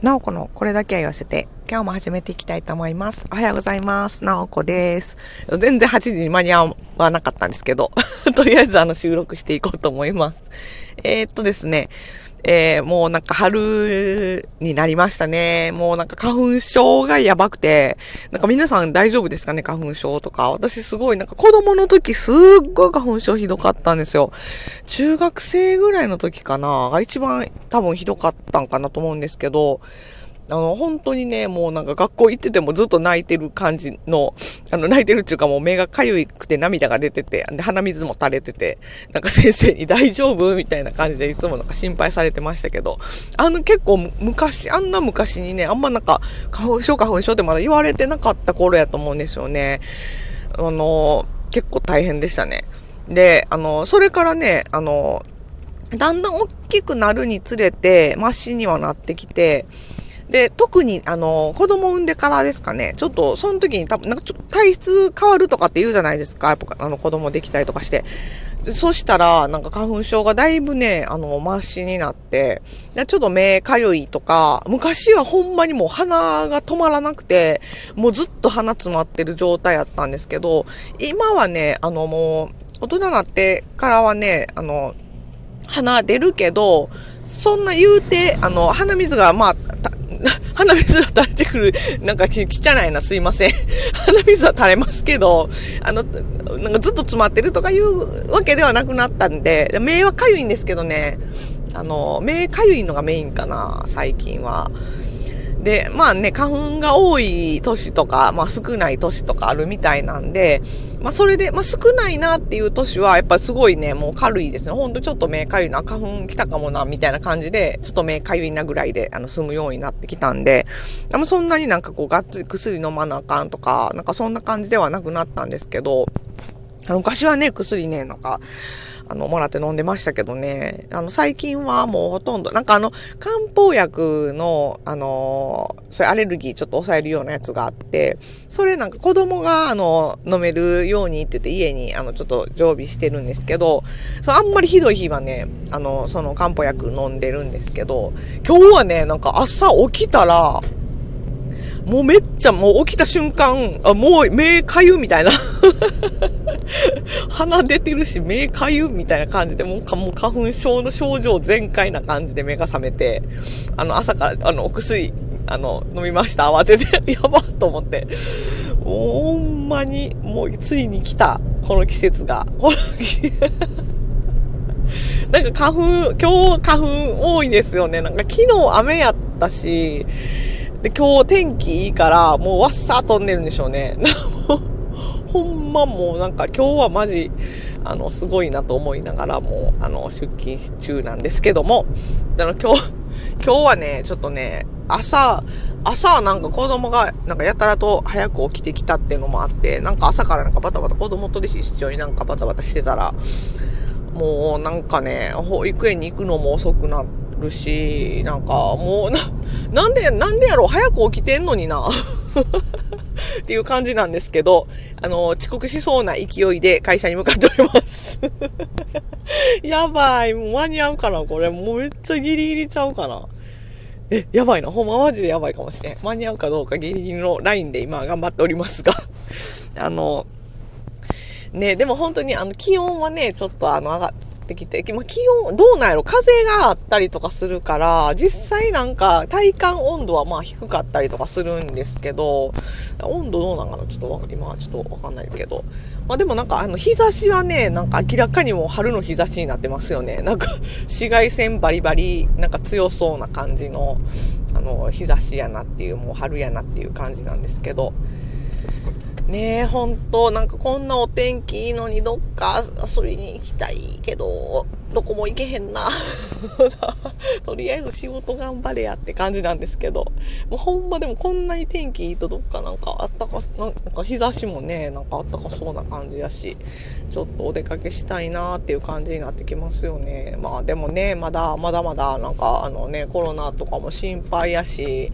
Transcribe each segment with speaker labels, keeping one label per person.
Speaker 1: なおこのこれだけは言わせて、今日も始めていきたいと思います。おはようございます。なおこです。全然8時に間に合わなかったんですけど、とりあえずあの収録していこうと思います。えー、っとですね、えー、もうなんか春になりましたね。もうなんか花粉症がやばくて、なんか皆さん大丈夫ですかね？花粉症とか。私すごいなんか子供の時すっごい花粉症ひどかったんですよ。中学生ぐらいの時かなが一番多分ひどかったんかなと思うんですけど、あの、本当にね、もうなんか学校行っててもずっと泣いてる感じの、あの、泣いてるっていうかもう目がかゆくて涙が出てて、で、鼻水も垂れてて、なんか先生に大丈夫みたいな感じでいつもなんか心配されてましたけど、あの結構昔、あんな昔にね、あんまなんか、花粉症花粉症ってまだ言われてなかった頃やと思うんですよね。あの、結構大変でしたね。で、あの、それからね、あの、だんだん大きくなるにつれて、マシにはなってきて、で、特に、あの、子供産んでからですかね、ちょっと、その時に多分、なんかちょっと体質変わるとかって言うじゃないですか、やっぱ、あの、子供できたりとかして。そしたら、なんか花粉症がだいぶね、あの、マシになって、ちょっと目かゆいとか、昔はほんまにもう鼻が止まらなくて、もうずっと鼻詰まってる状態やったんですけど、今はね、あの、もう、大人になってからはね、あの、鼻出るけど、そんな言うて、あの、鼻水が、まあ、鼻水が垂れてくる、なんか汚いな、すいません。鼻水は垂れますけど、あの、なんかずっと詰まってるとかいうわけではなくなったんで、目はかゆいんですけどね、あの、目かゆいのがメインかな、最近は。で、まあね、花粉が多い年とか、まあ少ない年とかあるみたいなんで、まあそれで、まあ少ないなっていう年は、やっぱすごいね、もう軽いですね。ほんとちょっと目かゆいな、花粉来たかもな、みたいな感じで、ちょっと目かゆいなぐらいで、あの、済むようになってきたんで、あそんなになんかこう、がっつり薬飲まなあかんとか、なんかそんな感じではなくなったんですけど、昔はね、薬ね、なんか、あの、もらって飲んでましたけどね、あの、最近はもうほとんど、なんかあの、漢方薬の、あの、そういうアレルギーちょっと抑えるようなやつがあって、それなんか子供が、あの、飲めるようにって言って家に、あの、ちょっと常備してるんですけど、そう、あんまりひどい日はね、あの、その漢方薬飲んでるんですけど、今日はね、なんか朝起きたら、もうめっちゃもう起きた瞬間、あ、もう目かゆみたいな。鼻出てるし目かゆみたいな感じで、もうもう花粉症の症状全開な感じで目が覚めて、あの朝からあのお薬、あの飲みました。慌てて、やばと思って。ほんまに、もうついに来た。この季節が。なんか花粉、今日花粉多いですよね。なんか昨日雨やったし、で、今日天気いいから、もうわっさー飛んでるんでしょうね。ほんまもうなんか今日はマジ、あの、すごいなと思いながらもう、あの、出勤中なんですけども、あの、今日、今日はね、ちょっとね、朝、朝なんか子供がなんかやたらと早く起きてきたっていうのもあって、なんか朝からなんかバタバタ子供と一緒になんかバタバタしてたら、もうなんかね、保育園に行くのも遅くなるし、なんかもうな、なんで、なんでやろう早く起きてんのにな。っていう感じなんですけど、あの、遅刻しそうな勢いで会社に向かっております。やばい。もう間に合うかなこれ。もうめっちゃギリギリちゃうかな。え、やばいな。ほんまマジでやばいかもしれん。間に合うかどうかギリギリのラインで今頑張っておりますが。あの、ね、でも本当にあの気温はね、ちょっとあの上がってきて、まあ、気温、どうなんやろ風があったりとかするから、実際なんか体感温度はまあ低かったりとかするんですけど、温度どうなんかなちょっと今はちょっとわかんないけど。まあでもなんかあの日差しはね、なんか明らかにもう春の日差しになってますよね。なんか紫外線バリバリ、なんか強そうな感じの、あの、日差しやなっていう、もう春やなっていう感じなんですけど。ねえ、ほんと、なんかこんなお天気いいのにどっか遊びに行きたいけど、どこも行けへんな。とりあえず仕事頑張れやって感じなんですけど。もうほんまでもこんなに天気いいとどっかなんかあったか、なんか日差しもね、なんかあったかそうな感じやし、ちょっとお出かけしたいなっていう感じになってきますよね。まあでもね、まだまだまだなんかあのね、コロナとかも心配やし、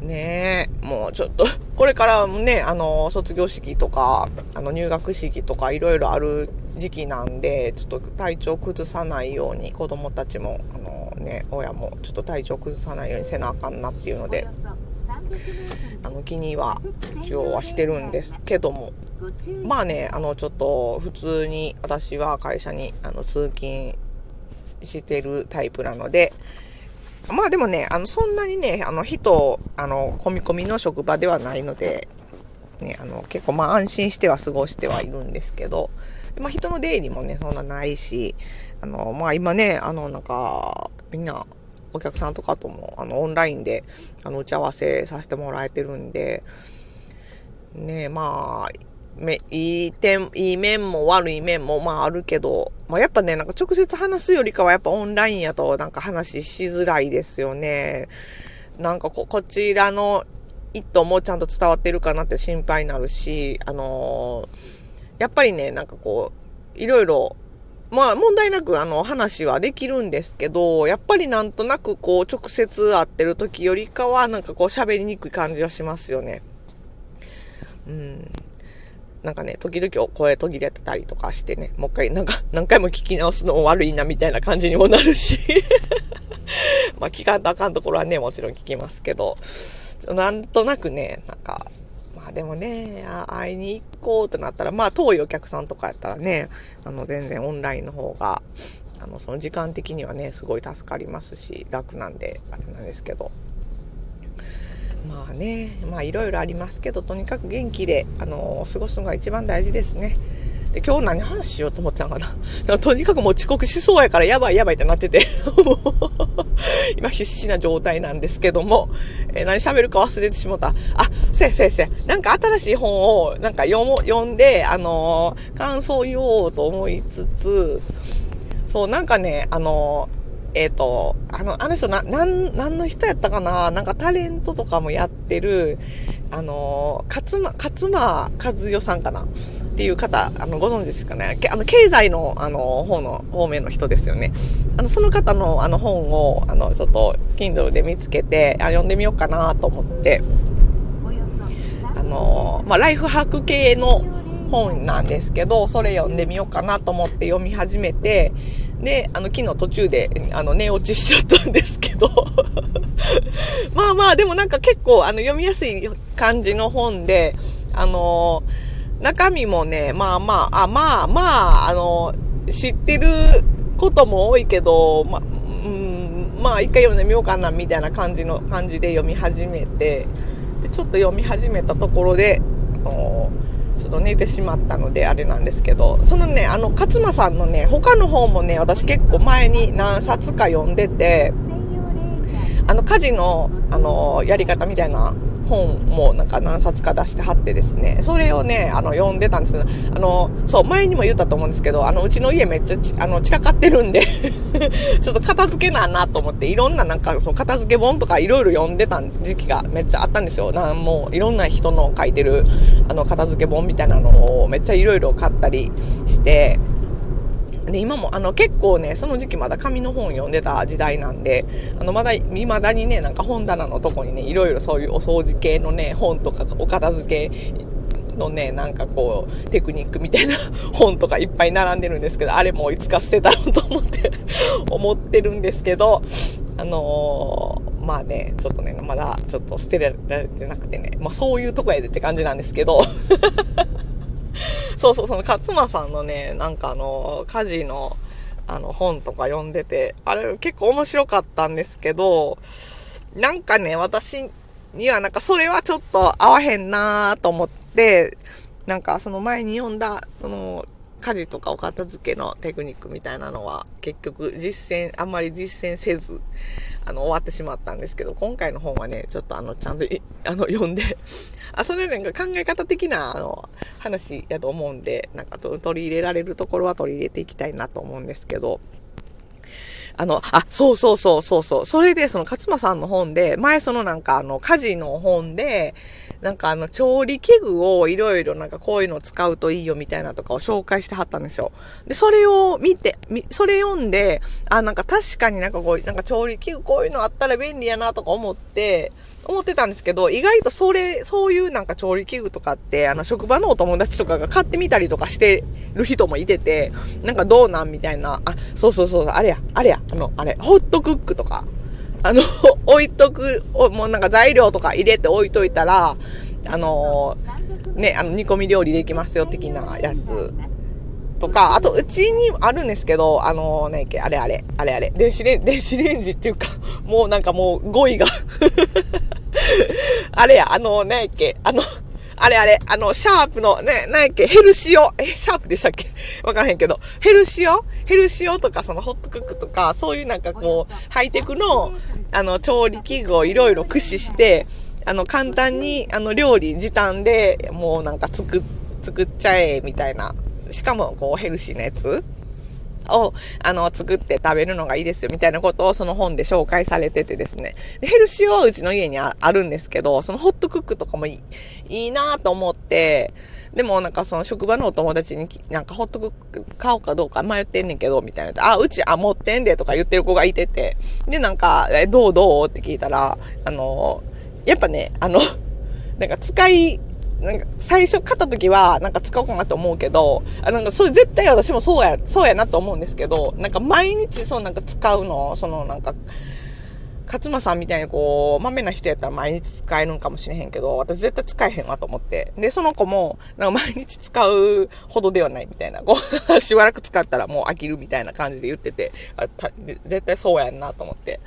Speaker 1: ねえ、もうちょっと、これからね、あの、卒業式とか、あの、入学式とかいろいろある時期なんで、ちょっと体調崩さないように子供たちも、あの、ね、親もちょっと体調崩さないようにせなあかんなっていうので、あの気には一応はしてるんですけども、まあね、あのちょっと普通に私は会社にあの通勤してるタイプなので、まあでもね、あのそんなにね、あの人、あの、込み込みの職場ではないので、ね、あの結構まあ安心しては過ごしてはいるんですけど、まあ人の出入りもね、そんなないし、あの、まあ今ね、あのなんか、みんなお客さんとかとも、あのオンラインで、あの打ち合わせさせてもらえてるんで、ね、まあ、め、いい点、いい面も悪い面もまああるけど、まあやっぱね、なんか直接話すよりかはやっぱオンラインやとなんか話しづらいですよね。なんかこ、こちらの意図もちゃんと伝わってるかなって心配になるし、あのー、やっぱりね、なんかこう、いろいろ、まあ問題なくあの話はできるんですけど、やっぱりなんとなくこう直接会ってる時よりかはなんかこう喋りにくい感じはしますよね。うん。なんかね、時々声途切れてたりとかしてね、もう一回なんか何回も聞き直すのも悪いなみたいな感じにもなるし まあ聞かんとあかんところはね、もちろん聞きますけど、なんとなくね、なんか、まあでもね、会いに行こうとなったら、まあ遠いお客さんとかやったらね、あの全然オンラインの方が、あのその時間的にはね、すごい助かりますし、楽なんで、あれなんですけど。まあね、まあいろいろありますけど、とにかく元気で、あの、過ごすのが一番大事ですね。で、今日何話しようと思っちゃうかな。とにかくもう遅刻しそうやからやばいやばいってなってて 今必死な状態なんですけども、えー、何喋るか忘れてしもた。あ、せやせやせや。なんか新しい本をなんか読も、読んで、あのー、感想を言おうと思いつつ、そう、なんかね、あのーえっ、ー、と、あの、あの人な、なん、何の人やったかな？なんかタレントとかもやってる、あの、勝間、勝間和代さんかな？っていう方、あの、ご存知ですかね？あの、経済の、あの、方の、方面の人ですよね。あの、その方の、あの、本を、あの、ちょっと、Kindle で見つけて、あ読んでみようかなと思って、あの、まあ、ライフハック系の本なんですけど、それ読んでみようかなと思って読み始めて、で、あの、昨日途中で、あの、寝落ちしちゃったんですけど。まあまあ、でもなんか結構、あの、読みやすい感じの本で、あの中身もね、まあまあ、あ、まあまあ、あの知ってることも多いけど、ま、うん、まあ一回読んでみようかな、みたいな感じの、感じで読み始めて、で、ちょっと読み始めたところで、あのちょっと寝てしまったのであれなんですけど、そのね、あの、勝間さんのね、他の本もね、私結構前に何冊か読んでて、あの、家事の、あの、やり方みたいな本もなんか何冊か出してはってですね、それをね、あの、読んでたんです。あの、そう、前にも言ったと思うんですけど、あの、うちの家めっちゃあの、散らかってるんで。ちょっと片付けななと思って、いろんななんか、そう、片付け本とかいろいろ読んでた時期がめっちゃあったんですよ。なんもう、いろんな人の書いてる、あの、片付け本みたいなのをめっちゃいろいろ買ったりして、で、今も、あの、結構ね、その時期まだ紙の本読んでた時代なんで、あの、まだ、未だにね、なんか本棚のとこにね、いろいろそういうお掃除系のね、本とか、お片付けのね、なんかこう、テクニックみたいな本とかいっぱい並んでるんですけど、あれもいつか捨てたろうと思って 思ってるんですけど、あのー、まあね、ちょっとね、まだちょっと捨てられてなくてね、まあそういうとこやでって感じなんですけど。そうそう、その勝間さんのね、なんかあの、家事の、あの、本とか読んでて、あれ結構面白かったんですけど、なんかね、私にはなんかそれはちょっと合わへんなと思って、なんかその前に読んだ、その、家事とかお片付けのテクニックみたいなのは結局実践、あんまり実践せず、あの、終わってしまったんですけど、今回の本はね、ちょっとあの、ちゃんと、あの、読んで あ、それなんか考え方的な、あの、話やと思うんで、なんか取り入れられるところは取り入れていきたいなと思うんですけど、あの、あ、そうそうそうそうそう。それで、その、勝間さんの本で、前そのなんかあの、家事の本で、なんかあの、調理器具をいろいろなんかこういうのを使うといいよみたいなとかを紹介してはったんですよ。で、それを見て、みそれ読んで、あ、なんか確かになんかこう、なんか調理器具こういうのあったら便利やなとか思って、思ってたんですけど、意外とそれ、そういうなんか調理器具とかって、あの、職場のお友達とかが買ってみたりとかしてる人もいてて、なんかどうなんみたいな、あ、そうそうそう、あれや、あれや、あの、あれ、ホットクックとか、あの、置いとく、もうなんか材料とか入れて置いといたら、あのね、あの、煮込み料理できますよ、的なやつ。とか、あと、うちにあるんですけど、あのね、あれあれ、あれあれ、電子レン、電子レンジっていうか、もうなんかもう語彙が あれや、あの、ねっけ、あの、あれあれ、あの、シャープの、ね、なやっけ、ヘルシオ、え、シャープでしたっけ？わからへんけど、ヘルシオ？ヘルシオとか、そのホットクックとか、そういうなんかこう、ハイテクの、あの、調理器具をいろいろ駆使して、あの、簡単に、あの、料理時短でもうなんか作、作っちゃえ、みたいな。しかも、こう、ヘルシーなやつ？を、あの、作って食べるのがいいですよ、みたいなことをその本で紹介されててですね。でヘルシーはうちの家にあるんですけど、そのホットクックとかもいい、いいなと思って、でもなんかその職場のお友達になんかホットクック買おうかどうか迷ってんねんけど、みたいな。あ、うち、あ、持ってんでとか言ってる子がいてて。で、なんか、え、どうどうって聞いたら、あの、やっぱね、あの、なんか使い、なんか最初買った時はなんか使おうかなと思うけど、あなんかそれ絶対私もそうや、そうやなと思うんですけど、なんか毎日そうなんか使うの、そのなんか、勝間さんみたいにこう、豆な人やったら毎日使えるんかもしれへんけど、私絶対使えへんわと思って。で、その子も、なんか毎日使うほどではないみたいな。こう、しばらく使ったらもう飽きるみたいな感じで言ってて、あ絶対そうやんなと思って。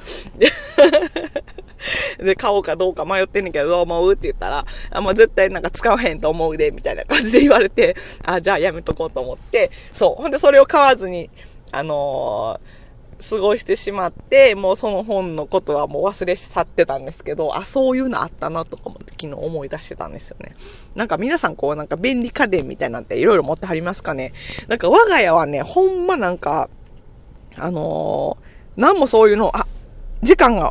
Speaker 1: で、買おうかどうか迷ってんねんけど、どう思うって言ったら、あ、もう絶対なんか使わへんと思うで、みたいな感じで言われて、あ、じゃあやめとこうと思って、そう。ほんでそれを買わずに、あのー過ごしてしまって、もうその本のことはもう忘れ去ってたんですけど、あ、そういうのあったなとかも昨日思い出してたんですよね。なんか皆さんこうなんか便利家電みたいなんていろいろ持ってはりますかね。なんか我が家はね、ほんまなんか、あのー、なんもそういうの、あ、時間が